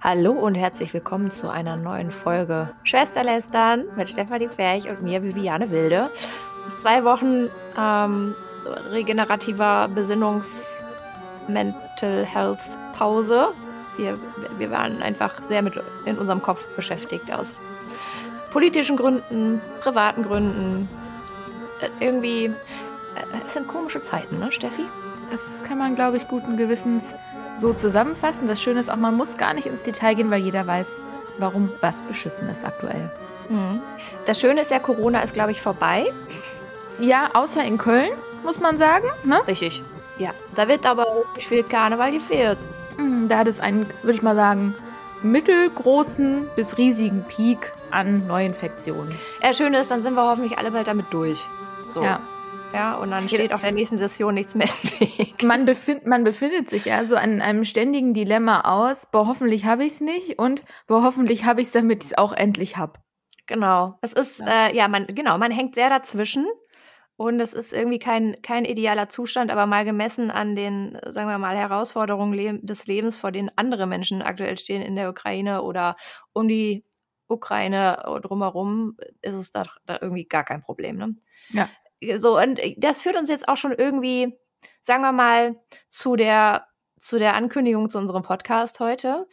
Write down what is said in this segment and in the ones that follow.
Hallo und herzlich willkommen zu einer neuen Folge Schwesterlästern mit Stefanie Ferch und mir, Viviane Wilde. Zwei Wochen ähm, regenerativer Besinnungs- Mental Health Pause. Wir, wir waren einfach sehr mit in unserem Kopf beschäftigt aus politischen Gründen, privaten Gründen. Äh, irgendwie, äh, es sind komische Zeiten, ne, Steffi? Das kann man, glaube ich, guten Gewissens so zusammenfassen. Das Schöne ist auch, man muss gar nicht ins Detail gehen, weil jeder weiß, warum was beschissen ist aktuell. Mhm. Das Schöne ist ja, Corona ist, glaube ich, vorbei. Ja, außer in Köln, muss man sagen. Ne? Richtig. Ja, da wird aber viel Karneval gefehlt. Mhm, da hat es einen, würde ich mal sagen, mittelgroßen bis riesigen Peak an Neuinfektionen. Ja, schön ist, dann sind wir hoffentlich alle bald damit durch. So. Ja. Ja, und dann steht auch der nächsten Session nichts mehr im Weg. Man, befind, man befindet sich ja so an einem ständigen Dilemma aus, boah, hoffentlich habe ich es nicht und boah, hoffentlich habe ich es, damit ich es auch endlich habe. Genau. Es ist, ja, äh, ja man, genau, man hängt sehr dazwischen. Und es ist irgendwie kein, kein idealer Zustand, aber mal gemessen an den, sagen wir mal, Herausforderungen le des Lebens, vor denen andere Menschen aktuell stehen in der Ukraine oder um die Ukraine drumherum, ist es da, da irgendwie gar kein Problem. Ne? Ja. So, und das führt uns jetzt auch schon irgendwie, sagen wir mal, zu der, zu der Ankündigung zu unserem Podcast heute.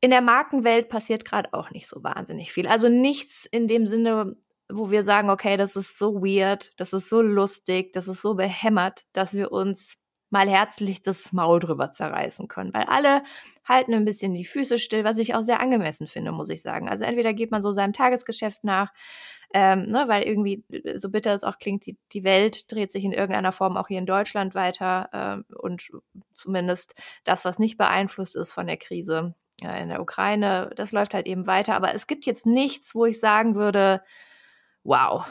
In der Markenwelt passiert gerade auch nicht so wahnsinnig viel. Also nichts in dem Sinne, wo wir sagen, okay, das ist so weird, das ist so lustig, das ist so behämmert, dass wir uns mal herzlich das Maul drüber zerreißen können. Weil alle halten ein bisschen die Füße still, was ich auch sehr angemessen finde, muss ich sagen. Also entweder geht man so seinem Tagesgeschäft nach, ähm, ne, weil irgendwie, so bitter es auch klingt, die, die Welt dreht sich in irgendeiner Form auch hier in Deutschland weiter ähm, und zumindest das, was nicht beeinflusst ist von der Krise äh, in der Ukraine, das läuft halt eben weiter. Aber es gibt jetzt nichts, wo ich sagen würde, wow.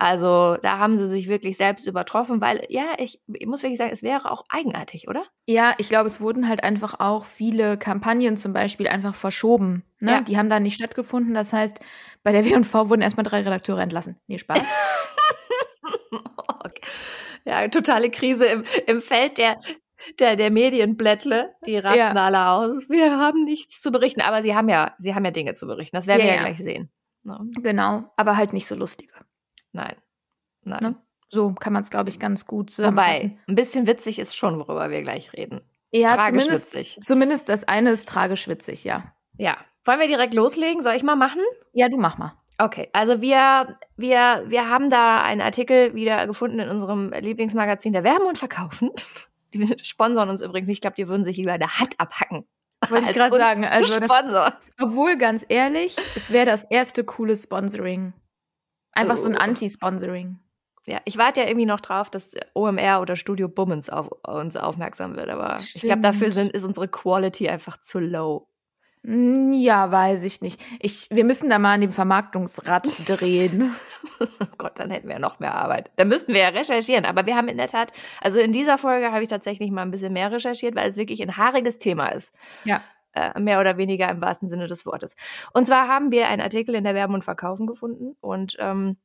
Also da haben sie sich wirklich selbst übertroffen, weil ja, ich, ich, muss wirklich sagen, es wäre auch eigenartig, oder? Ja, ich glaube, es wurden halt einfach auch viele Kampagnen zum Beispiel einfach verschoben. Ne? Ja. Die haben da nicht stattgefunden. Das heißt, bei der W&V wurden erstmal drei Redakteure entlassen. Nee, Spaß. okay. Ja, totale Krise im, im Feld der, der, der Medienblättle, die rasten ja. alle aus. Wir haben nichts zu berichten, aber sie haben ja, sie haben ja Dinge zu berichten. Das werden ja, wir ja, gleich sehen. Ne? Genau, aber halt nicht so lustige. Nein. Nein. Ne? So kann man es, glaube ich, ganz gut zusammenfassen. Wobei, ein bisschen witzig ist schon, worüber wir gleich reden. Ja, tragisch zumindest, witzig. Zumindest das eine ist tragisch witzig, ja. Ja. Wollen wir direkt loslegen? Soll ich mal machen? Ja, du mach mal. Okay, also wir, wir, wir haben da einen Artikel wieder gefunden in unserem Lieblingsmagazin der Werben und Verkaufen. Die sponsern uns übrigens. Ich glaube, die würden sich lieber der Hand abhacken, wollte ich gerade sagen. Also das, obwohl, ganz ehrlich, es wäre das erste coole Sponsoring. Einfach so ein oh. Anti-Sponsoring. Ja, ich warte ja irgendwie noch drauf, dass OMR oder Studio Bummens auf uns aufmerksam wird, aber Stimmt. ich glaube, dafür sind, ist unsere Quality einfach zu low. Ja, weiß ich nicht. Ich, wir müssen da mal an dem Vermarktungsrad drehen. oh Gott, dann hätten wir ja noch mehr Arbeit. Dann müssten wir ja recherchieren. Aber wir haben in der Tat, also in dieser Folge habe ich tatsächlich mal ein bisschen mehr recherchiert, weil es wirklich ein haariges Thema ist. Ja. Äh, mehr oder weniger im wahrsten Sinne des Wortes. Und zwar haben wir einen Artikel in der Werbung und Verkaufen gefunden und ähm,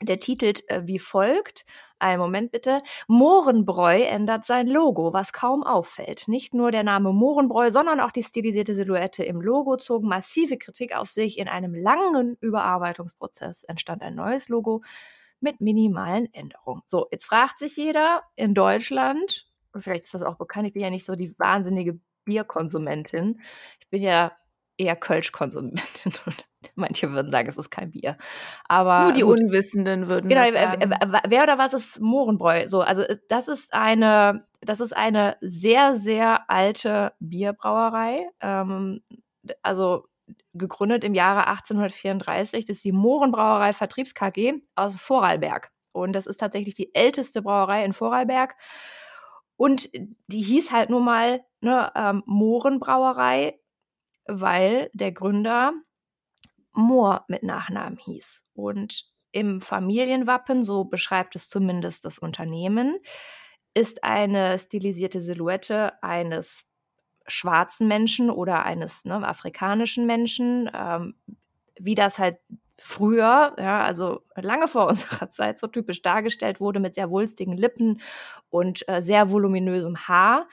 der titelt äh, wie folgt. Einen Moment bitte. Mohrenbräu ändert sein Logo, was kaum auffällt. Nicht nur der Name Mohrenbräu, sondern auch die stilisierte Silhouette im Logo zogen massive Kritik auf sich. In einem langen Überarbeitungsprozess entstand ein neues Logo mit minimalen Änderungen. So, jetzt fragt sich jeder in Deutschland, und vielleicht ist das auch bekannt, ich bin ja nicht so die wahnsinnige Bierkonsumentin. Ich bin ja eher Kölsch-Konsumentin. Manche würden sagen, es ist kein Bier. Aber Nur die gut. Unwissenden würden genau, das sagen. Wer oder was ist Mohrenbräu? So, also äh, das ist eine, das ist eine sehr, sehr alte Bierbrauerei. Ähm, also gegründet im Jahre 1834. Das ist die Mohrenbrauerei Vertriebs KG aus Vorarlberg. Und das ist tatsächlich die älteste Brauerei in Vorarlberg. Und die hieß halt nur mal ne, ähm, Mohrenbrauerei, weil der Gründer Mohr mit Nachnamen hieß. Und im Familienwappen, so beschreibt es zumindest das Unternehmen, ist eine stilisierte Silhouette eines schwarzen Menschen oder eines ne, afrikanischen Menschen, ähm, wie das halt früher, ja, also lange vor unserer Zeit so typisch dargestellt wurde mit sehr wulstigen Lippen und äh, sehr voluminösem Haar.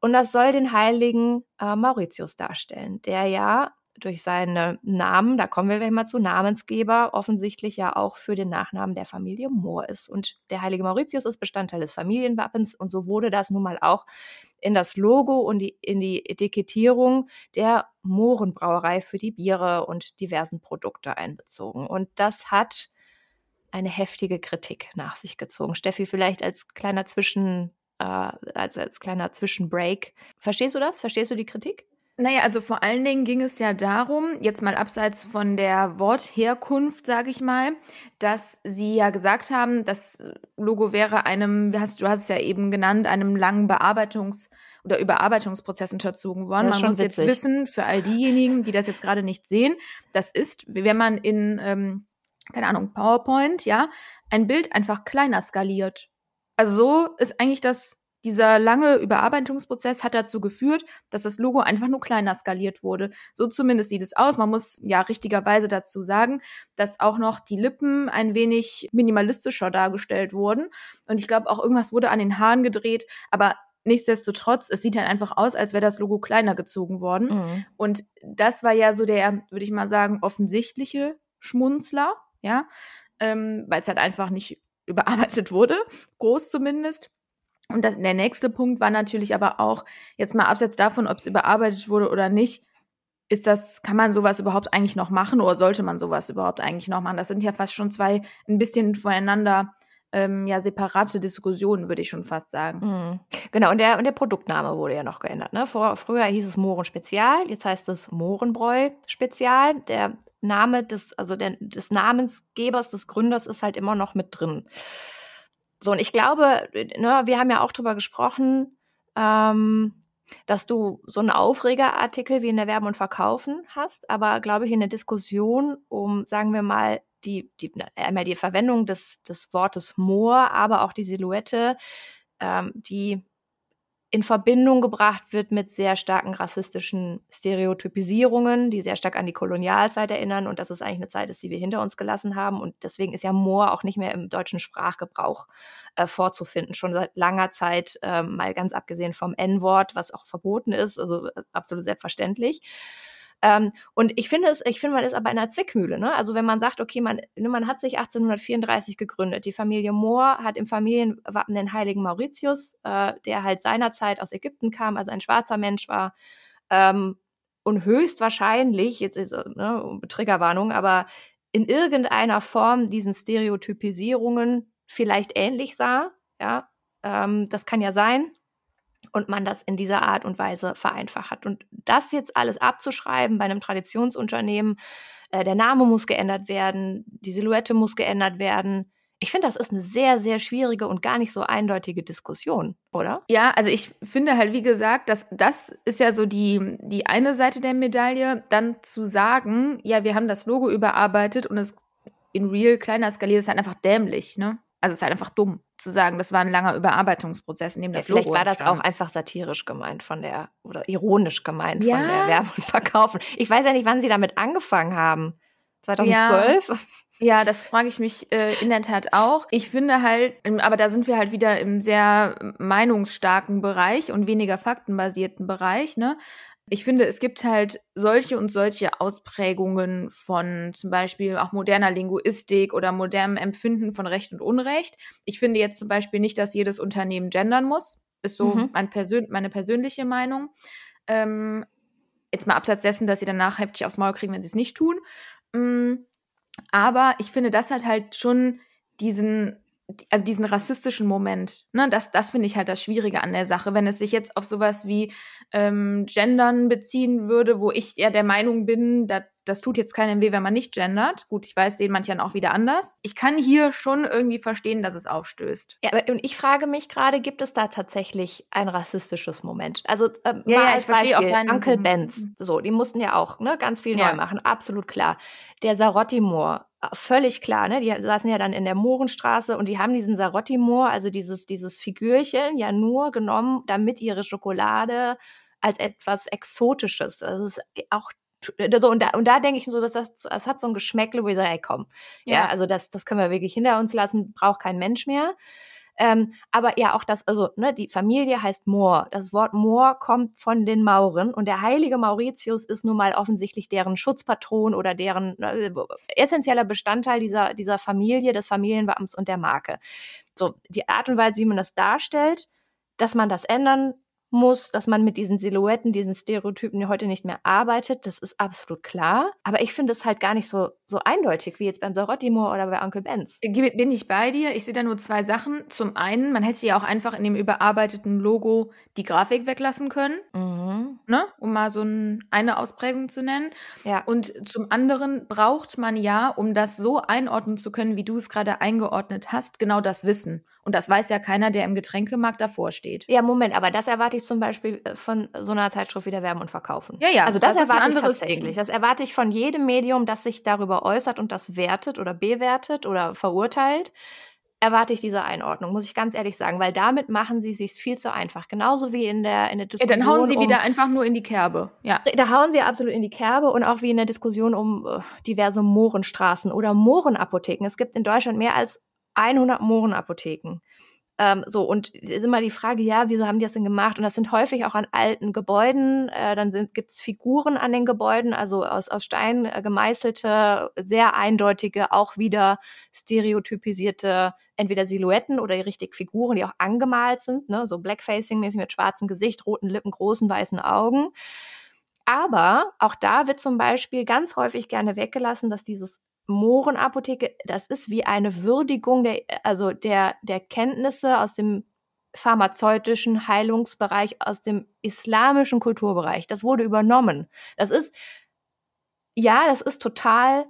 Und das soll den heiligen äh, Mauritius darstellen, der ja durch seinen Namen, da kommen wir gleich mal zu, Namensgeber, offensichtlich ja auch für den Nachnamen der Familie Mohr ist. Und der heilige Mauritius ist Bestandteil des Familienwappens und so wurde das nun mal auch in das Logo und die, in die Etikettierung der Mohrenbrauerei für die Biere und diversen Produkte einbezogen. Und das hat eine heftige Kritik nach sich gezogen. Steffi, vielleicht als kleiner Zwischen, äh, als, als kleiner Zwischenbreak. Verstehst du das? Verstehst du die Kritik? Naja, also vor allen Dingen ging es ja darum, jetzt mal abseits von der Wortherkunft, sage ich mal, dass sie ja gesagt haben, das Logo wäre einem, hast, du hast es ja eben genannt, einem langen Bearbeitungs- oder Überarbeitungsprozess unterzogen worden. Man muss witzig. jetzt wissen, für all diejenigen, die das jetzt gerade nicht sehen, das ist, wenn man in, ähm, keine Ahnung, PowerPoint, ja, ein Bild einfach kleiner skaliert. Also so ist eigentlich das dieser lange Überarbeitungsprozess hat dazu geführt, dass das Logo einfach nur kleiner skaliert wurde. So zumindest sieht es aus. Man muss ja richtigerweise dazu sagen, dass auch noch die Lippen ein wenig minimalistischer dargestellt wurden. Und ich glaube auch irgendwas wurde an den Haaren gedreht, aber nichtsdestotrotz, es sieht halt einfach aus, als wäre das Logo kleiner gezogen worden. Mhm. Und das war ja so der, würde ich mal sagen, offensichtliche Schmunzler, ja, ähm, weil es halt einfach nicht überarbeitet wurde, groß zumindest. Und das, der nächste Punkt war natürlich aber auch, jetzt mal abseits davon, ob es überarbeitet wurde oder nicht, ist das, kann man sowas überhaupt eigentlich noch machen oder sollte man sowas überhaupt eigentlich noch machen? Das sind ja fast schon zwei ein bisschen voneinander ähm, ja separate Diskussionen, würde ich schon fast sagen. Mhm. Genau, und der, und der Produktname wurde ja noch geändert. Ne? Vor, früher hieß es Mohren Spezial, jetzt heißt es Mohrenbräu Spezial. Der Name des, also der, des Namensgebers, des Gründers ist halt immer noch mit drin. So, und ich glaube, ne, wir haben ja auch drüber gesprochen, ähm, dass du so einen Aufregerartikel wie in der Werben und Verkaufen hast, aber glaube ich in der Diskussion um, sagen wir mal, die, die einmal die Verwendung des, des Wortes Moor, aber auch die Silhouette, ähm, die in Verbindung gebracht wird mit sehr starken rassistischen Stereotypisierungen, die sehr stark an die Kolonialzeit erinnern und das ist eigentlich eine Zeit ist, die wir hinter uns gelassen haben und deswegen ist ja Moor auch nicht mehr im deutschen Sprachgebrauch äh, vorzufinden, schon seit langer Zeit, äh, mal ganz abgesehen vom N-Wort, was auch verboten ist, also äh, absolut selbstverständlich. Ähm, und ich finde es, ich finde, man ist aber in einer Zwickmühle. Ne? Also wenn man sagt, okay, man, ne, man hat sich 1834 gegründet. Die Familie Mohr hat im Familienwappen den heiligen Mauritius, äh, der halt seinerzeit aus Ägypten kam, also ein schwarzer Mensch war. Ähm, und höchstwahrscheinlich, jetzt ist ne, Triggerwarnung, aber in irgendeiner Form diesen Stereotypisierungen vielleicht ähnlich sah. Ja, ähm, das kann ja sein und man das in dieser Art und Weise vereinfacht hat. Und das jetzt alles abzuschreiben bei einem Traditionsunternehmen, äh, der Name muss geändert werden, die Silhouette muss geändert werden. Ich finde, das ist eine sehr, sehr schwierige und gar nicht so eindeutige Diskussion, oder? Ja, also ich finde halt, wie gesagt, dass das ist ja so die, die eine Seite der Medaille, dann zu sagen, ja, wir haben das Logo überarbeitet und es in real kleiner skaliert ist halt einfach dämlich, ne? Also es ist halt einfach dumm zu sagen, das war ein langer Überarbeitungsprozess, in dem das ja, Vielleicht Logo war das auch einfach satirisch gemeint von der oder ironisch gemeint ja. von der Werbung und Verkaufen. Ich weiß ja nicht, wann sie damit angefangen haben. 2012? Ja, ja das frage ich mich äh, in der Tat auch. Ich finde halt, aber da sind wir halt wieder im sehr meinungsstarken Bereich und weniger faktenbasierten Bereich, ne? Ich finde, es gibt halt solche und solche Ausprägungen von zum Beispiel auch moderner Linguistik oder modernem Empfinden von Recht und Unrecht. Ich finde jetzt zum Beispiel nicht, dass jedes Unternehmen gendern muss. Ist so mhm. mein Persön meine persönliche Meinung. Ähm, jetzt mal abseits dessen, dass sie danach heftig aufs Maul kriegen, wenn sie es nicht tun. Ähm, aber ich finde, das hat halt schon diesen also diesen rassistischen Moment, ne, das, das finde ich halt das Schwierige an der Sache. Wenn es sich jetzt auf sowas wie ähm, Gendern beziehen würde, wo ich ja der Meinung bin, dat, das tut jetzt keinem weh, wenn man nicht gendert. Gut, ich weiß, sehen manche dann auch wieder anders. Ich kann hier schon irgendwie verstehen, dass es aufstößt. Ja, aber und ich frage mich gerade, gibt es da tatsächlich ein rassistisches Moment? Also ähm, ja, ja, ich verstehe auch deinen Uncle Benz, so, die mussten ja auch ne, ganz viel ja. neu machen, absolut klar. Der Sarotti-Moor, völlig klar, ne? Die saßen ja dann in der Mohrenstraße und die haben diesen Sarotti-Moor, also dieses, dieses Figürchen, ja nur genommen, damit ihre Schokolade als etwas Exotisches, das ist auch so, und da, und da denke ich so, dass das, das hat so ein Geschmäckle, wo ich sage, ey, komm, ja, ja also das, das können wir wirklich hinter uns lassen, braucht kein Mensch mehr. Ähm, aber ja, auch das, also ne, die Familie heißt Moor. Das Wort Moor kommt von den Mauren und der heilige Mauritius ist nun mal offensichtlich deren Schutzpatron oder deren ne, essentieller Bestandteil dieser, dieser Familie, des Familienwappens und der Marke. So, die Art und Weise, wie man das darstellt, dass man das ändern muss, dass man mit diesen Silhouetten, diesen Stereotypen heute nicht mehr arbeitet, das ist absolut klar. Aber ich finde es halt gar nicht so, so eindeutig wie jetzt beim Dorothimor oder bei Onkel Benz. Bin ich bei dir? Ich sehe da nur zwei Sachen. Zum einen, man hätte ja auch einfach in dem überarbeiteten Logo die Grafik weglassen können, mhm. ne? um mal so ein, eine Ausprägung zu nennen. Ja. Und zum anderen braucht man ja, um das so einordnen zu können, wie du es gerade eingeordnet hast, genau das Wissen. Und das weiß ja keiner, der im Getränkemarkt davor steht. Ja, Moment, aber das erwarte ich zum Beispiel äh, von so einer Zeitschrift wieder Werben und Verkaufen. Ja, ja. Also das, das erwarte ich tatsächlich. Ding. Das erwarte ich von jedem Medium, das sich darüber äußert und das wertet oder bewertet oder verurteilt erwarte ich diese Einordnung, muss ich ganz ehrlich sagen, weil damit machen sie sich viel zu einfach. Genauso wie in der, in der Diskussion. Ja, dann hauen sie um, wieder einfach nur in die Kerbe. Ja. Da hauen sie absolut in die Kerbe und auch wie in der Diskussion um uh, diverse Mohrenstraßen oder Mohrenapotheken. Es gibt in Deutschland mehr als 100 Mohrenapotheken. Ähm, so, und ist immer die Frage, ja, wieso haben die das denn gemacht? Und das sind häufig auch an alten Gebäuden. Äh, dann gibt es Figuren an den Gebäuden, also aus, aus Stein äh, gemeißelte, sehr eindeutige, auch wieder stereotypisierte, entweder Silhouetten oder richtig Figuren, die auch angemalt sind, ne? so Blackfacing-mäßig mit schwarzem Gesicht, roten Lippen, großen weißen Augen. Aber auch da wird zum Beispiel ganz häufig gerne weggelassen, dass dieses Mohrenapotheke, das ist wie eine Würdigung der, also der, der Kenntnisse aus dem pharmazeutischen Heilungsbereich, aus dem islamischen Kulturbereich. Das wurde übernommen. Das ist, ja, das ist total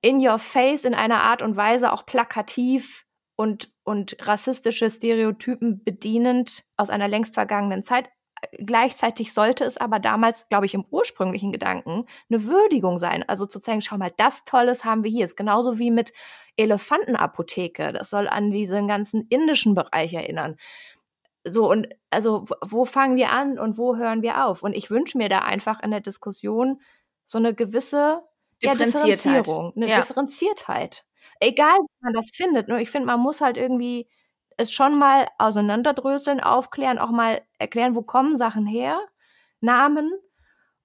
in your face in einer Art und Weise auch plakativ und, und rassistische Stereotypen bedienend aus einer längst vergangenen Zeit. Gleichzeitig sollte es aber damals, glaube ich, im ursprünglichen Gedanken eine Würdigung sein. Also zu zeigen, schau mal, das Tolles haben wir hier. Ist genauso wie mit Elefantenapotheke. Das soll an diesen ganzen indischen Bereich erinnern. So, und also, wo fangen wir an und wo hören wir auf? Und ich wünsche mir da einfach in der Diskussion so eine gewisse Differenziertheit. Ja, Differenzierung, eine ja. Differenziertheit. Egal, wie man das findet. Nur ich finde, man muss halt irgendwie es schon mal auseinanderdröseln, aufklären, auch mal erklären, wo kommen Sachen her, Namen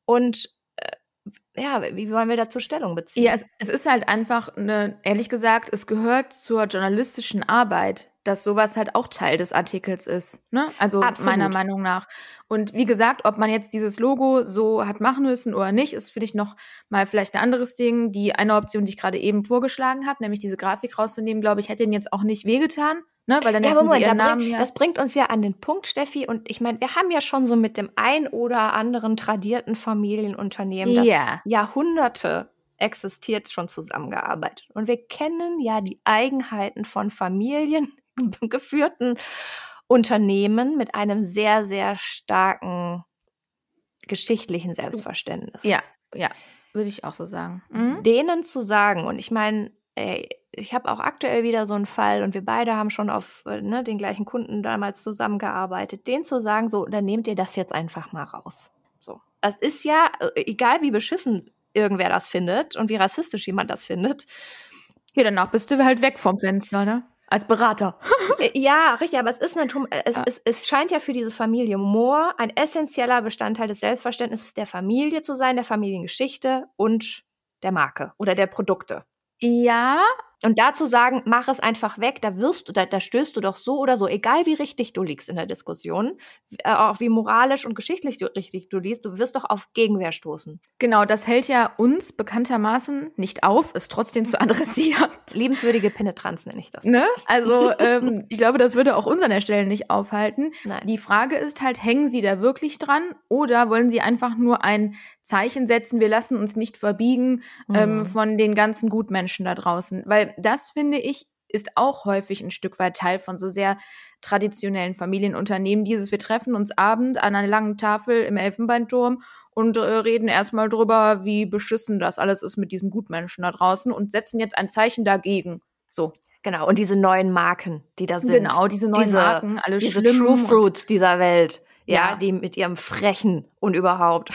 und äh, ja, wie wollen wir dazu Stellung beziehen? Ja, es, es ist halt einfach eine, ehrlich gesagt, es gehört zur journalistischen Arbeit, dass sowas halt auch Teil des Artikels ist. Ne? Also Absolut. meiner Meinung nach. Und wie gesagt, ob man jetzt dieses Logo so hat machen müssen oder nicht, ist für dich noch mal vielleicht ein anderes Ding. Die eine Option, die ich gerade eben vorgeschlagen habe, nämlich diese Grafik rauszunehmen, glaube ich, hätte ihnen jetzt auch nicht wehgetan. Ne? Weil dann ja, Moment, sie ihren Namen bringt, ja. das bringt uns ja an den Punkt, Steffi. Und ich meine, wir haben ja schon so mit dem ein oder anderen tradierten Familienunternehmen, das ja. Jahrhunderte existiert, schon zusammengearbeitet. Und wir kennen ja die Eigenheiten von Familien geführten Unternehmen mit einem sehr, sehr starken geschichtlichen Selbstverständnis. Ja, ja, würde ich auch so sagen. Mhm. Denen zu sagen, und ich meine, ich habe auch aktuell wieder so einen Fall und wir beide haben schon auf äh, ne, den gleichen Kunden damals zusammengearbeitet, denen zu sagen, so, dann nehmt ihr das jetzt einfach mal raus. So. Das ist ja, äh, egal wie beschissen irgendwer das findet und wie rassistisch jemand das findet. Ja, danach bist du halt weg vom Fenster, ne? Als Berater. Äh, ja, richtig, aber es ist natürlich, es, ja. es, es scheint ja für diese Familie Moore ein essentieller Bestandteil des Selbstverständnisses der Familie zu sein, der Familiengeschichte und der Marke oder der Produkte. Ja, und dazu sagen, mach es einfach weg, da wirst du, da, da stößt du doch so oder so, egal wie richtig du liegst in der Diskussion, äh, auch wie moralisch und geschichtlich du, richtig du liegst, du wirst doch auf Gegenwehr stoßen. Genau, das hält ja uns bekanntermaßen nicht auf, es trotzdem zu adressieren. Liebenswürdige Penetranz nenne ich das. Ne? Also ähm, ich glaube, das würde auch uns an der Stelle nicht aufhalten. Nein. Die Frage ist halt, hängen sie da wirklich dran oder wollen sie einfach nur ein Zeichen setzen, wir lassen uns nicht verbiegen ähm, mhm. ähm, von den ganzen Gutmenschen da draußen? Weil das finde ich ist auch häufig ein Stück weit Teil von so sehr traditionellen Familienunternehmen. Dieses, wir treffen uns abend an einer langen Tafel im Elfenbeinturm und äh, reden erstmal drüber, wie beschissen das alles ist mit diesen Gutmenschen da draußen und setzen jetzt ein Zeichen dagegen. So. Genau, und diese neuen Marken, die da sind. Genau, diese neuen diese, Marken, alle diese True Fruits dieser Welt, ja, ja, die mit ihrem Frechen und überhaupt.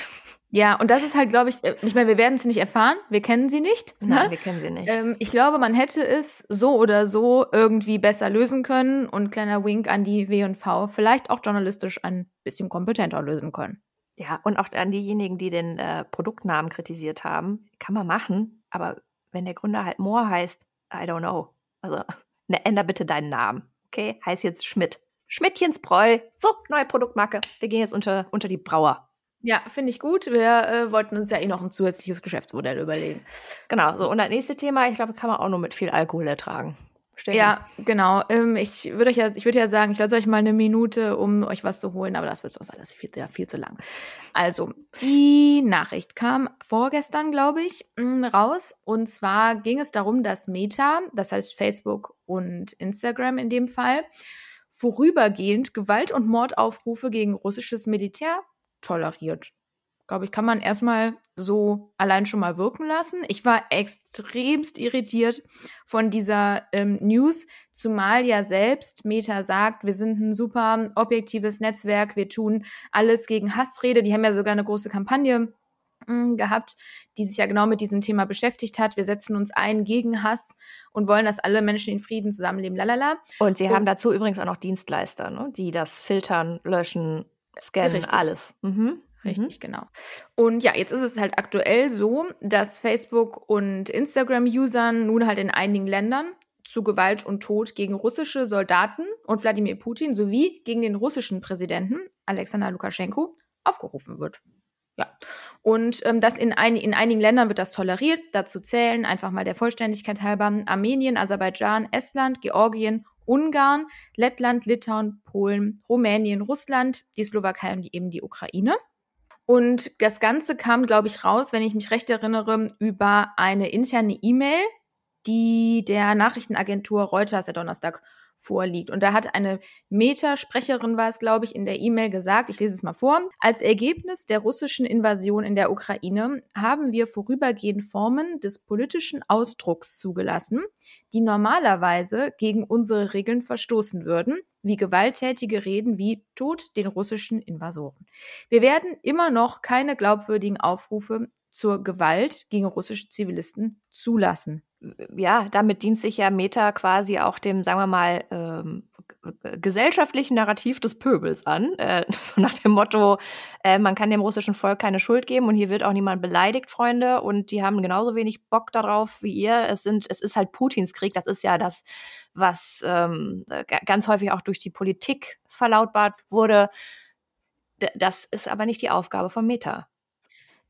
Ja, und das ist halt, glaube ich, äh, ich meine, wir werden es nicht erfahren, wir kennen sie nicht. Nein, ne? wir kennen sie nicht. Ähm, ich glaube, man hätte es so oder so irgendwie besser lösen können und kleiner Wink an die W&V, vielleicht auch journalistisch ein bisschen kompetenter lösen können. Ja, und auch an diejenigen, die den äh, Produktnamen kritisiert haben, kann man machen, aber wenn der Gründer halt Moore heißt, I don't know. Also, ne, änder bitte deinen Namen. Okay, heißt jetzt Schmidt. Schmidtchensbräu. So, neue Produktmarke. Wir gehen jetzt unter, unter die Brauer. Ja, finde ich gut. Wir äh, wollten uns ja eh noch ein zusätzliches Geschäftsmodell überlegen. Genau, so. Und das nächste Thema, ich glaube, kann man auch nur mit viel Alkohol ertragen. Stellen. Ja, genau. Ähm, ich würde euch ja, ich würde ja sagen, ich lasse euch mal eine Minute, um euch was zu holen, aber das wird sonst alles viel, ja, viel zu lang. Also, die Nachricht kam vorgestern, glaube ich, mm, raus. Und zwar ging es darum, dass Meta, das heißt Facebook und Instagram in dem Fall, vorübergehend Gewalt- und Mordaufrufe gegen russisches Militär toleriert. Glaube ich, kann man erstmal so allein schon mal wirken lassen. Ich war extremst irritiert von dieser ähm, News, zumal ja selbst Meta sagt, wir sind ein super objektives Netzwerk, wir tun alles gegen Hassrede. Die haben ja sogar eine große Kampagne hm, gehabt, die sich ja genau mit diesem Thema beschäftigt hat. Wir setzen uns ein gegen Hass und wollen, dass alle Menschen in Frieden zusammenleben. Lalala. Und sie und, haben dazu übrigens auch noch Dienstleister, ne? die das filtern, löschen, scannen, richtig. alles. Mhm. Richtig, mhm. genau. Und ja, jetzt ist es halt aktuell so, dass Facebook und Instagram-Usern nun halt in einigen Ländern zu Gewalt und Tod gegen russische Soldaten und Wladimir Putin sowie gegen den russischen Präsidenten Alexander Lukaschenko aufgerufen wird. Ja. Und ähm, das in, ein, in einigen Ländern wird das toleriert. Dazu zählen einfach mal der Vollständigkeit halber Armenien, Aserbaidschan, Estland, Georgien, Ungarn, Lettland, Litauen, Polen, Rumänien, Russland, die Slowakei und eben die Ukraine. Und das Ganze kam, glaube ich, raus, wenn ich mich recht erinnere, über eine interne E-Mail, die der Nachrichtenagentur Reuters der Donnerstag vorliegt. Und da hat eine Meta-Sprecherin, war es, glaube ich, in der E-Mail gesagt, ich lese es mal vor, als Ergebnis der russischen Invasion in der Ukraine haben wir vorübergehend Formen des politischen Ausdrucks zugelassen, die normalerweise gegen unsere Regeln verstoßen würden, wie gewalttätige Reden wie Tod den russischen Invasoren. Wir werden immer noch keine glaubwürdigen Aufrufe zur Gewalt gegen russische Zivilisten zulassen ja, damit dient sich ja Meta quasi auch dem, sagen wir mal, ähm, gesellschaftlichen Narrativ des Pöbels an. Äh, so nach dem Motto, äh, man kann dem russischen Volk keine Schuld geben und hier wird auch niemand beleidigt, Freunde. Und die haben genauso wenig Bock darauf wie ihr. Es sind, es ist halt Putins Krieg. Das ist ja das, was ähm, ganz häufig auch durch die Politik verlautbart wurde. D das ist aber nicht die Aufgabe von Meta.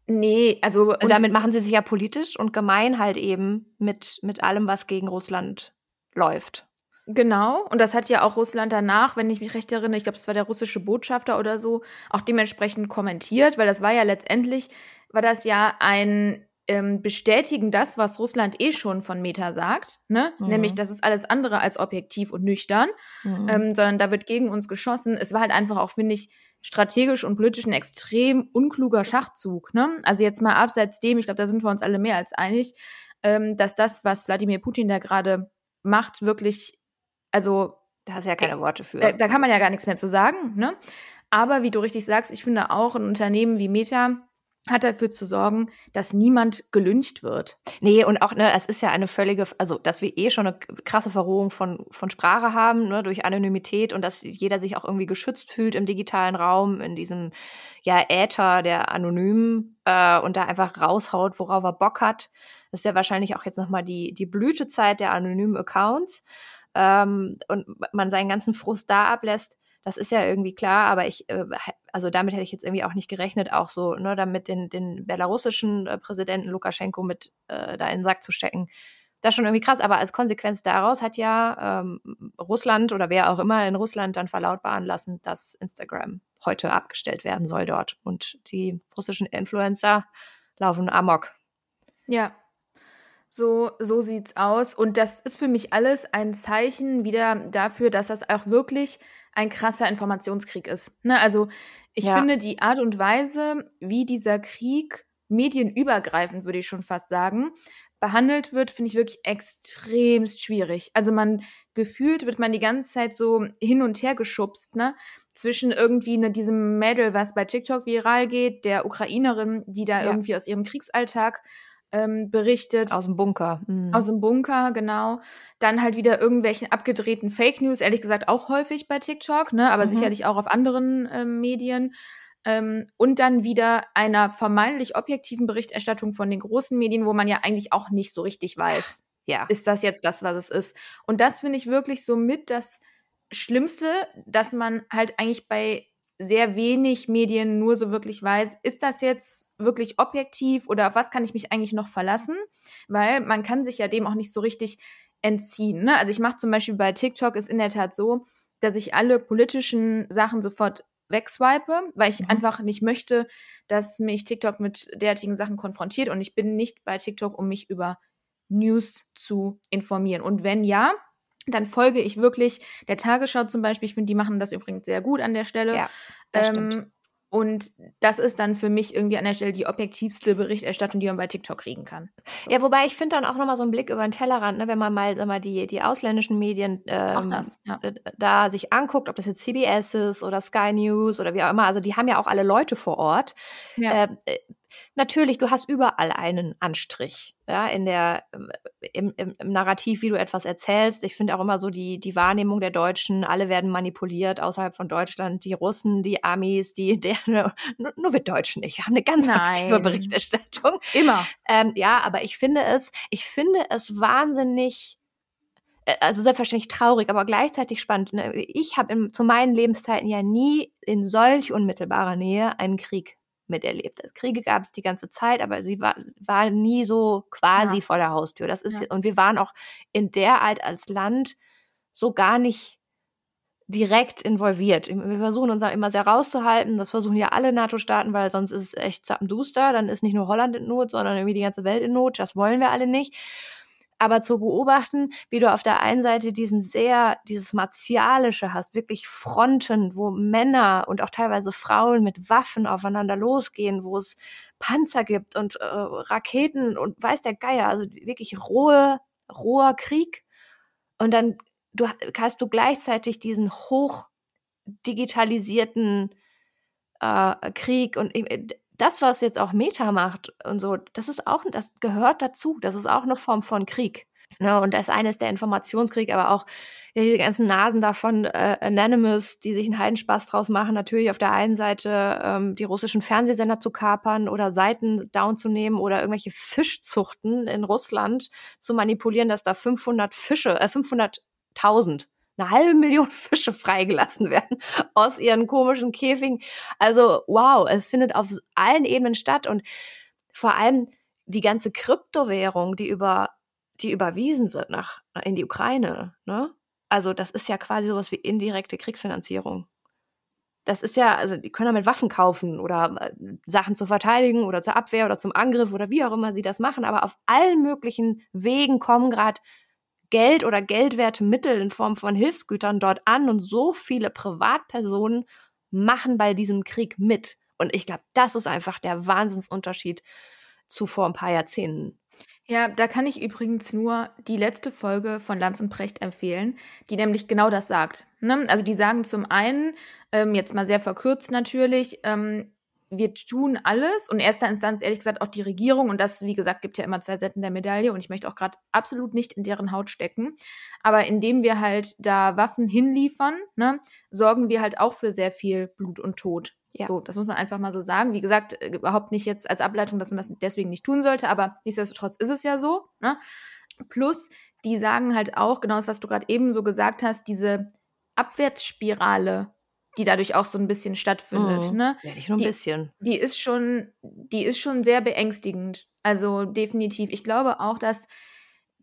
Nee, also, also damit machen sie sich ja politisch und gemein halt eben mit, mit allem, was gegen Russland läuft. Genau, und das hat ja auch Russland danach, wenn ich mich recht erinnere, ich glaube, es war der russische Botschafter oder so, auch dementsprechend kommentiert, weil das war ja letztendlich, war das ja ein ähm, Bestätigen das, was Russland eh schon von Meta sagt, ne? Mhm. Nämlich, das ist alles andere als objektiv und nüchtern, mhm. ähm, sondern da wird gegen uns geschossen. Es war halt einfach auch, finde ich, strategisch und politisch ein extrem unkluger Schachzug. Ne? Also jetzt mal abseits dem, ich glaube, da sind wir uns alle mehr als einig, ähm, dass das, was Wladimir Putin da gerade macht, wirklich, also da hast du ja keine Worte für. Da, da kann man ja gar nichts mehr zu sagen. Ne? Aber wie du richtig sagst, ich finde auch ein Unternehmen wie Meta hat dafür zu sorgen, dass niemand gelüncht wird. Nee, und auch, ne, es ist ja eine völlige, also, dass wir eh schon eine krasse Verrohung von, von Sprache haben, ne, durch Anonymität und dass jeder sich auch irgendwie geschützt fühlt im digitalen Raum, in diesem, ja, Äther der Anonymen, äh, und da einfach raushaut, worauf er Bock hat. Das ist ja wahrscheinlich auch jetzt nochmal die, die Blütezeit der anonymen Accounts. Ähm, und man seinen ganzen Frust da ablässt. Das ist ja irgendwie klar, aber ich, äh, also damit hätte ich jetzt irgendwie auch nicht gerechnet, auch so, ne, damit den, den belarussischen äh, Präsidenten Lukaschenko mit äh, da in den Sack zu stecken. Das ist schon irgendwie krass, aber als Konsequenz daraus hat ja ähm, Russland oder wer auch immer in Russland dann verlautbaren lassen, dass Instagram heute abgestellt werden soll dort. Und die russischen Influencer laufen amok. Ja, so, so sieht's aus. Und das ist für mich alles ein Zeichen wieder dafür, dass das auch wirklich ein krasser Informationskrieg ist. Ne? Also ich ja. finde die Art und Weise, wie dieser Krieg medienübergreifend, würde ich schon fast sagen, behandelt wird, finde ich wirklich extremst schwierig. Also man gefühlt wird man die ganze Zeit so hin und her geschubst, ne? Zwischen irgendwie ne, diesem Mädel, was bei TikTok viral geht, der Ukrainerin, die da ja. irgendwie aus ihrem Kriegsalltag ähm, berichtet. Aus dem Bunker. Mhm. Aus dem Bunker, genau. Dann halt wieder irgendwelchen abgedrehten Fake News, ehrlich gesagt auch häufig bei TikTok, ne? Aber mhm. sicherlich auch auf anderen ähm, Medien. Ähm, und dann wieder einer vermeintlich objektiven Berichterstattung von den großen Medien, wo man ja eigentlich auch nicht so richtig weiß ja. ist das jetzt das, was es ist. Und das finde ich wirklich so mit das Schlimmste, dass man halt eigentlich bei sehr wenig Medien nur so wirklich weiß, ist das jetzt wirklich objektiv oder auf was kann ich mich eigentlich noch verlassen? Weil man kann sich ja dem auch nicht so richtig entziehen. Ne? Also ich mache zum Beispiel bei TikTok ist in der Tat so, dass ich alle politischen Sachen sofort wegswipe, weil ich mhm. einfach nicht möchte, dass mich TikTok mit derartigen Sachen konfrontiert und ich bin nicht bei TikTok, um mich über News zu informieren. Und wenn ja, dann folge ich wirklich der Tagesschau zum Beispiel. Ich finde, die machen das übrigens sehr gut an der Stelle. Ja, das ähm, stimmt. Und das ist dann für mich irgendwie an der Stelle die objektivste Berichterstattung, die man bei TikTok kriegen kann. So. Ja, wobei ich finde dann auch nochmal so einen Blick über den Tellerrand, ne, wenn man mal, sag mal die, die ausländischen Medien ähm, das, ja. da sich anguckt, ob das jetzt CBS ist oder Sky News oder wie auch immer. Also die haben ja auch alle Leute vor Ort. Ja. Äh, natürlich, du hast überall einen Anstrich, ja, in der, ähm, im, im, im Narrativ, wie du etwas erzählst. Ich finde auch immer so die, die Wahrnehmung der Deutschen, alle werden manipuliert außerhalb von Deutschland, die Russen, die Amis, die, der, nur, nur wir Deutschen nicht. Wir haben eine ganz Nein. aktive Berichterstattung. Immer. Ähm, ja, aber ich finde es, ich finde es wahnsinnig äh, also selbstverständlich traurig, aber gleichzeitig spannend. Ne? Ich habe zu meinen Lebenszeiten ja nie in solch unmittelbarer Nähe einen Krieg miterlebt. Also Kriege gab es die ganze Zeit, aber sie war, war nie so quasi ja. vor der Haustür. Das ist ja. und wir waren auch in der Art als Land so gar nicht direkt involviert. Wir versuchen uns immer sehr rauszuhalten. Das versuchen ja alle NATO-Staaten, weil sonst ist es echt zappenduster. Dann ist nicht nur Holland in Not, sondern irgendwie die ganze Welt in Not. Das wollen wir alle nicht aber zu beobachten, wie du auf der einen Seite diesen sehr, dieses Martialische hast, wirklich Fronten, wo Männer und auch teilweise Frauen mit Waffen aufeinander losgehen, wo es Panzer gibt und äh, Raketen und weiß der Geier, also wirklich rohe, roher Krieg. Und dann du, hast du gleichzeitig diesen hoch digitalisierten äh, Krieg und äh, das, was jetzt auch Meta macht und so, das ist auch, das gehört dazu. Das ist auch eine Form von Krieg. Ne? Und das eine ist der Informationskrieg, aber auch diese ganzen Nasen davon, äh, Anonymous, die sich einen Heidenspaß draus machen, natürlich auf der einen Seite ähm, die russischen Fernsehsender zu kapern oder Seiten down zu nehmen oder irgendwelche Fischzuchten in Russland zu manipulieren, dass da 500 Fische, äh, 500.000 eine halbe Million Fische freigelassen werden aus ihren komischen Käfigen. Also wow, es findet auf allen Ebenen statt und vor allem die ganze Kryptowährung, die über die überwiesen wird nach in die Ukraine, ne? Also das ist ja quasi sowas wie indirekte Kriegsfinanzierung. Das ist ja, also die können damit Waffen kaufen oder äh, Sachen zur Verteidigung oder zur Abwehr oder zum Angriff oder wie auch immer sie das machen, aber auf allen möglichen Wegen kommen gerade Geld oder geldwerte Mittel in Form von Hilfsgütern dort an und so viele Privatpersonen machen bei diesem Krieg mit. Und ich glaube, das ist einfach der Wahnsinnsunterschied zu vor ein paar Jahrzehnten. Ja, da kann ich übrigens nur die letzte Folge von Lanz und Precht empfehlen, die nämlich genau das sagt. Ne? Also die sagen zum einen, ähm, jetzt mal sehr verkürzt natürlich, ähm, wir tun alles und erster Instanz ehrlich gesagt auch die Regierung und das, wie gesagt, gibt ja immer zwei Seiten der Medaille und ich möchte auch gerade absolut nicht in deren Haut stecken. Aber indem wir halt da Waffen hinliefern, ne, sorgen wir halt auch für sehr viel Blut und Tod. Ja. So, das muss man einfach mal so sagen. Wie gesagt, äh, überhaupt nicht jetzt als Ableitung, dass man das deswegen nicht tun sollte, aber nichtsdestotrotz ist es ja so. Ne? Plus, die sagen halt auch, genau das, was du gerade eben so gesagt hast, diese Abwärtsspirale die dadurch auch so ein bisschen stattfindet. Mhm. Ne? Ja, nicht nur ein die, bisschen. Die ist schon, die ist schon sehr beängstigend. Also definitiv. Ich glaube auch, dass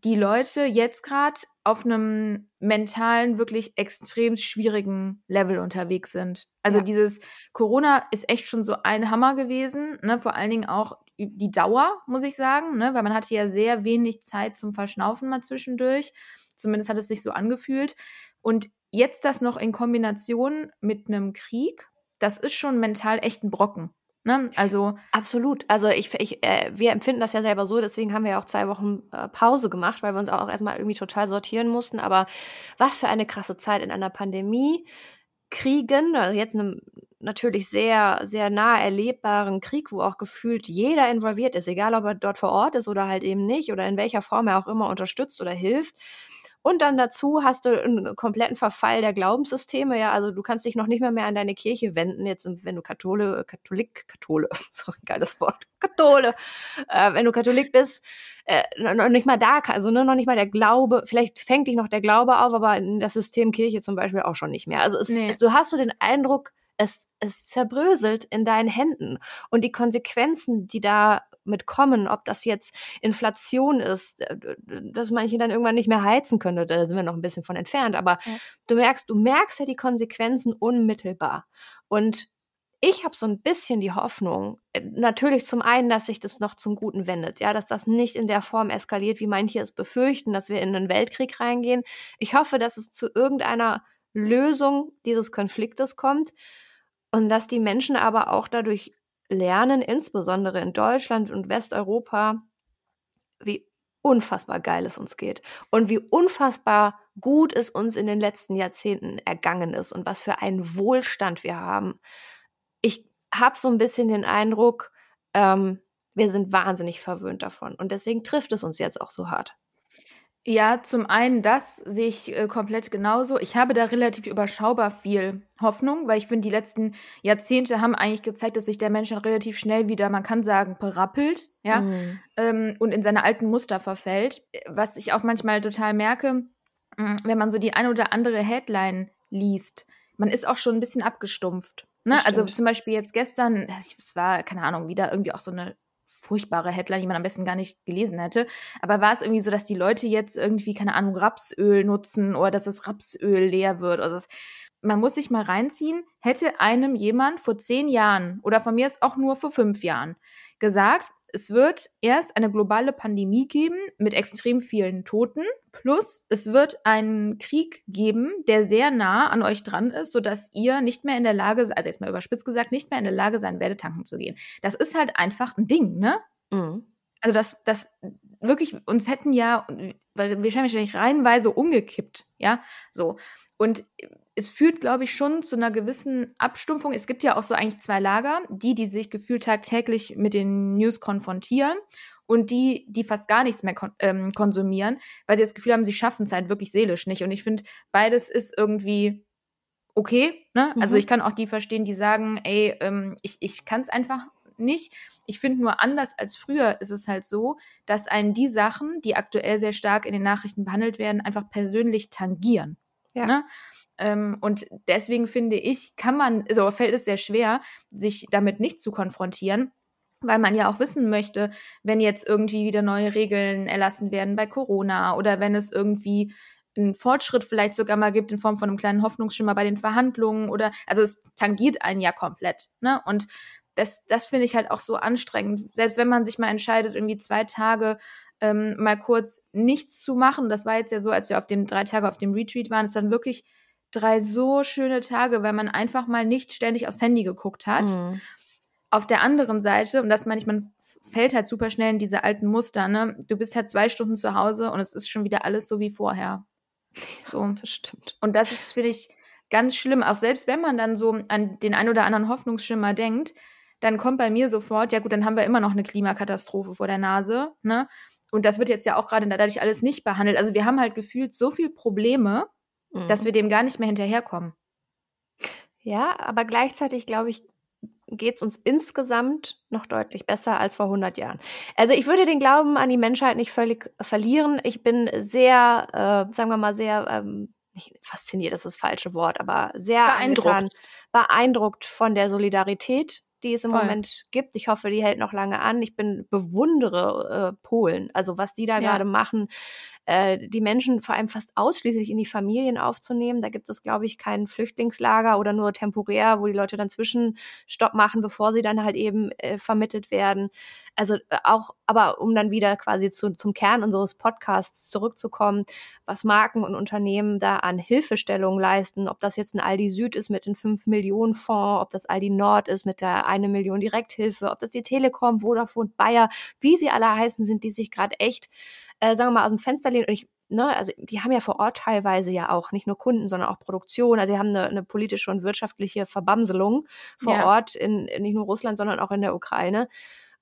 die Leute jetzt gerade auf einem mentalen, wirklich extrem schwierigen Level unterwegs sind. Also ja. dieses Corona ist echt schon so ein Hammer gewesen, ne? Vor allen Dingen auch die Dauer, muss ich sagen, ne? Weil man hatte ja sehr wenig Zeit zum Verschnaufen mal zwischendurch. Zumindest hat es sich so angefühlt. Und Jetzt das noch in Kombination mit einem Krieg, das ist schon mental echt ein Brocken. Ne? Also absolut. Also ich, ich äh, wir empfinden das ja selber so. Deswegen haben wir ja auch zwei Wochen äh, Pause gemacht, weil wir uns auch erstmal irgendwie total sortieren mussten. Aber was für eine krasse Zeit in einer Pandemie. Kriegen, also jetzt einem natürlich sehr, sehr nah erlebbaren Krieg, wo auch gefühlt jeder involviert ist, egal ob er dort vor Ort ist oder halt eben nicht oder in welcher Form er auch immer unterstützt oder hilft. Und dann dazu hast du einen kompletten Verfall der Glaubenssysteme. Ja, also du kannst dich noch nicht mehr mehr an deine Kirche wenden, jetzt wenn du Kathole, Katholik, Kathole, so ein geiles Wort, Kathole, äh, wenn du Katholik bist, äh, noch nicht mal da, also ne, noch nicht mal der Glaube, vielleicht fängt dich noch der Glaube auf, aber in das System Kirche zum Beispiel auch schon nicht mehr. Also es, nee. so hast du den Eindruck, es, es zerbröselt in deinen Händen. Und die Konsequenzen, die da mitkommen, ob das jetzt Inflation ist, äh, dass manche dann irgendwann nicht mehr heizen können, da sind wir noch ein bisschen von entfernt, aber ja. du merkst, du merkst ja die Konsequenzen unmittelbar. Und ich habe so ein bisschen die Hoffnung, äh, natürlich zum einen, dass sich das noch zum Guten wendet, ja, dass das nicht in der Form eskaliert, wie manche es befürchten, dass wir in einen Weltkrieg reingehen. Ich hoffe, dass es zu irgendeiner Lösung dieses Konfliktes kommt und dass die Menschen aber auch dadurch lernen, insbesondere in Deutschland und Westeuropa, wie unfassbar geil es uns geht und wie unfassbar gut es uns in den letzten Jahrzehnten ergangen ist und was für einen Wohlstand wir haben. Ich habe so ein bisschen den Eindruck, ähm, wir sind wahnsinnig verwöhnt davon und deswegen trifft es uns jetzt auch so hart. Ja, zum einen das sehe ich äh, komplett genauso. Ich habe da relativ überschaubar viel Hoffnung, weil ich finde, die letzten Jahrzehnte haben eigentlich gezeigt, dass sich der Mensch relativ schnell wieder, man kann sagen, berappelt, ja, mhm. ähm, und in seine alten Muster verfällt. Was ich auch manchmal total merke, mm, wenn man so die eine oder andere Headline liest, man ist auch schon ein bisschen abgestumpft. Ne? Also zum Beispiel jetzt gestern, es war, keine Ahnung, wieder irgendwie auch so eine furchtbare Headline, die man am besten gar nicht gelesen hätte. Aber war es irgendwie so, dass die Leute jetzt irgendwie, keine Ahnung, Rapsöl nutzen oder dass das Rapsöl leer wird? Also das, man muss sich mal reinziehen, hätte einem jemand vor zehn Jahren oder von mir ist auch nur vor fünf Jahren gesagt, es wird erst eine globale Pandemie geben mit extrem vielen Toten, plus es wird einen Krieg geben, der sehr nah an euch dran ist, sodass ihr nicht mehr in der Lage, also jetzt mal überspitzt gesagt, nicht mehr in der Lage sein werdet, tanken zu gehen. Das ist halt einfach ein Ding, ne? Mhm. Also das, das wirklich, uns hätten ja, weil wir wahrscheinlich reihenweise umgekippt, ja, so. Und es führt, glaube ich, schon zu einer gewissen Abstumpfung. Es gibt ja auch so eigentlich zwei Lager, die, die sich gefühlt tagtäglich mit den News konfrontieren und die, die fast gar nichts mehr kon ähm, konsumieren, weil sie das Gefühl haben, sie schaffen es halt wirklich seelisch nicht. Und ich finde, beides ist irgendwie okay. Ne? Also mhm. Also ich kann auch die verstehen, die sagen, ey, ähm, ich, ich kann es einfach nicht. Ich finde nur anders als früher ist es halt so, dass einen die Sachen, die aktuell sehr stark in den Nachrichten behandelt werden, einfach persönlich tangieren. Ja. Ne? Ähm, und deswegen finde ich, kann man, so also fällt es sehr schwer, sich damit nicht zu konfrontieren weil man ja auch wissen möchte, wenn jetzt irgendwie wieder neue Regeln erlassen werden bei Corona oder wenn es irgendwie einen Fortschritt vielleicht sogar mal gibt in Form von einem kleinen Hoffnungsschimmer bei den Verhandlungen oder also es tangiert einen ja komplett, ne? Und das, das finde ich halt auch so anstrengend. Selbst wenn man sich mal entscheidet, irgendwie zwei Tage ähm, mal kurz nichts zu machen, das war jetzt ja so, als wir auf dem drei Tage auf dem Retreat waren, es waren wirklich drei so schöne Tage, weil man einfach mal nicht ständig aufs Handy geguckt hat. Mhm. Auf der anderen Seite, und das meine ich, man fällt halt super schnell in diese alten Muster, ne? Du bist halt zwei Stunden zu Hause und es ist schon wieder alles so wie vorher. So. Das stimmt. Und das ist, finde ich, ganz schlimm. Auch selbst wenn man dann so an den ein oder anderen Hoffnungsschimmer denkt, dann kommt bei mir sofort, ja gut, dann haben wir immer noch eine Klimakatastrophe vor der Nase, ne? Und das wird jetzt ja auch gerade dadurch alles nicht behandelt. Also wir haben halt gefühlt so viel Probleme, mhm. dass wir dem gar nicht mehr hinterherkommen. Ja, aber gleichzeitig, glaube ich, geht es uns insgesamt noch deutlich besser als vor 100 Jahren. Also ich würde den Glauben an die Menschheit nicht völlig verlieren. Ich bin sehr, äh, sagen wir mal, sehr ähm, nicht fasziniert, das ist das falsche Wort, aber sehr beeindruckt, beeindruckt von der Solidarität, die es im Voll. Moment gibt. Ich hoffe, die hält noch lange an. Ich bin bewundere äh, Polen, also was die da ja. gerade machen äh, die Menschen vor allem fast ausschließlich in die Familien aufzunehmen. Da gibt es, glaube ich, kein Flüchtlingslager oder nur temporär, wo die Leute dann Zwischenstopp machen, bevor sie dann halt eben äh, vermittelt werden. Also äh, auch, aber um dann wieder quasi zu, zum Kern unseres Podcasts zurückzukommen, was Marken und Unternehmen da an Hilfestellung leisten, ob das jetzt ein Aldi Süd ist mit den 5 Millionen Fonds, ob das Aldi Nord ist mit der eine Million Direkthilfe, ob das die Telekom, Vodafone, Bayer, wie sie alle heißen, sind die sich gerade echt, äh, sagen wir mal, aus dem Fenster lehnen. Und ich Ne, also die haben ja vor Ort teilweise ja auch nicht nur Kunden, sondern auch Produktion. Also sie haben eine, eine politische und wirtschaftliche Verbamselung vor ja. Ort in, in nicht nur Russland, sondern auch in der Ukraine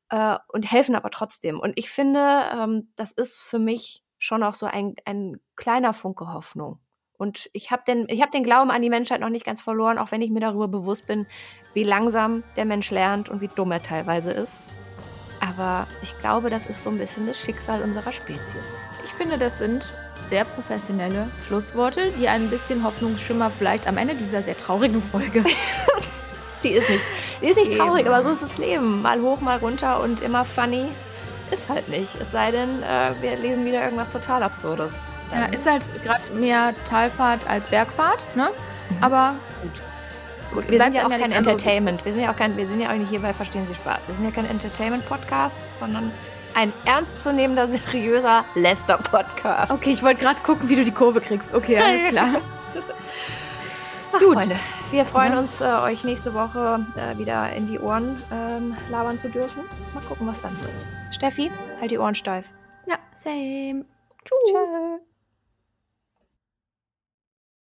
äh, und helfen aber trotzdem. Und ich finde, ähm, das ist für mich schon auch so ein, ein kleiner Funke Hoffnung. Und ich habe den, hab den Glauben an die Menschheit noch nicht ganz verloren, auch wenn ich mir darüber bewusst bin, wie langsam der Mensch lernt und wie dumm er teilweise ist. Aber ich glaube, das ist so ein bisschen das Schicksal unserer Spezies. Ich finde, das sind sehr professionelle Schlussworte, die ein bisschen Hoffnungsschimmer vielleicht am Ende dieser sehr traurigen Folge Die ist nicht, die ist nicht traurig, aber so ist das Leben. Mal hoch, mal runter und immer funny. Ist halt nicht. Es sei denn, äh, wir lesen wieder irgendwas total Absurdes. Dann ja, ist halt gerade mehr Talfahrt als Bergfahrt, ne? Mhm. Aber gut. Gut, wir sind ja auch kein Entertainment. Wir sind ja auch kein, wir sind ja auch nicht hier bei Verstehen Sie Spaß. Wir sind ja kein Entertainment-Podcast, sondern ein ernstzunehmender, seriöser Lester-Podcast. Okay, ich wollte gerade gucken, wie du die Kurve kriegst. Okay, alles klar. Ach, Gut. Freunde, wir freuen ja. uns, äh, euch nächste Woche äh, wieder in die Ohren ähm, labern zu dürfen. Mal gucken, was dann so ist. Steffi, halt die Ohren steif. Ja, same. Tschüss. Tschüss.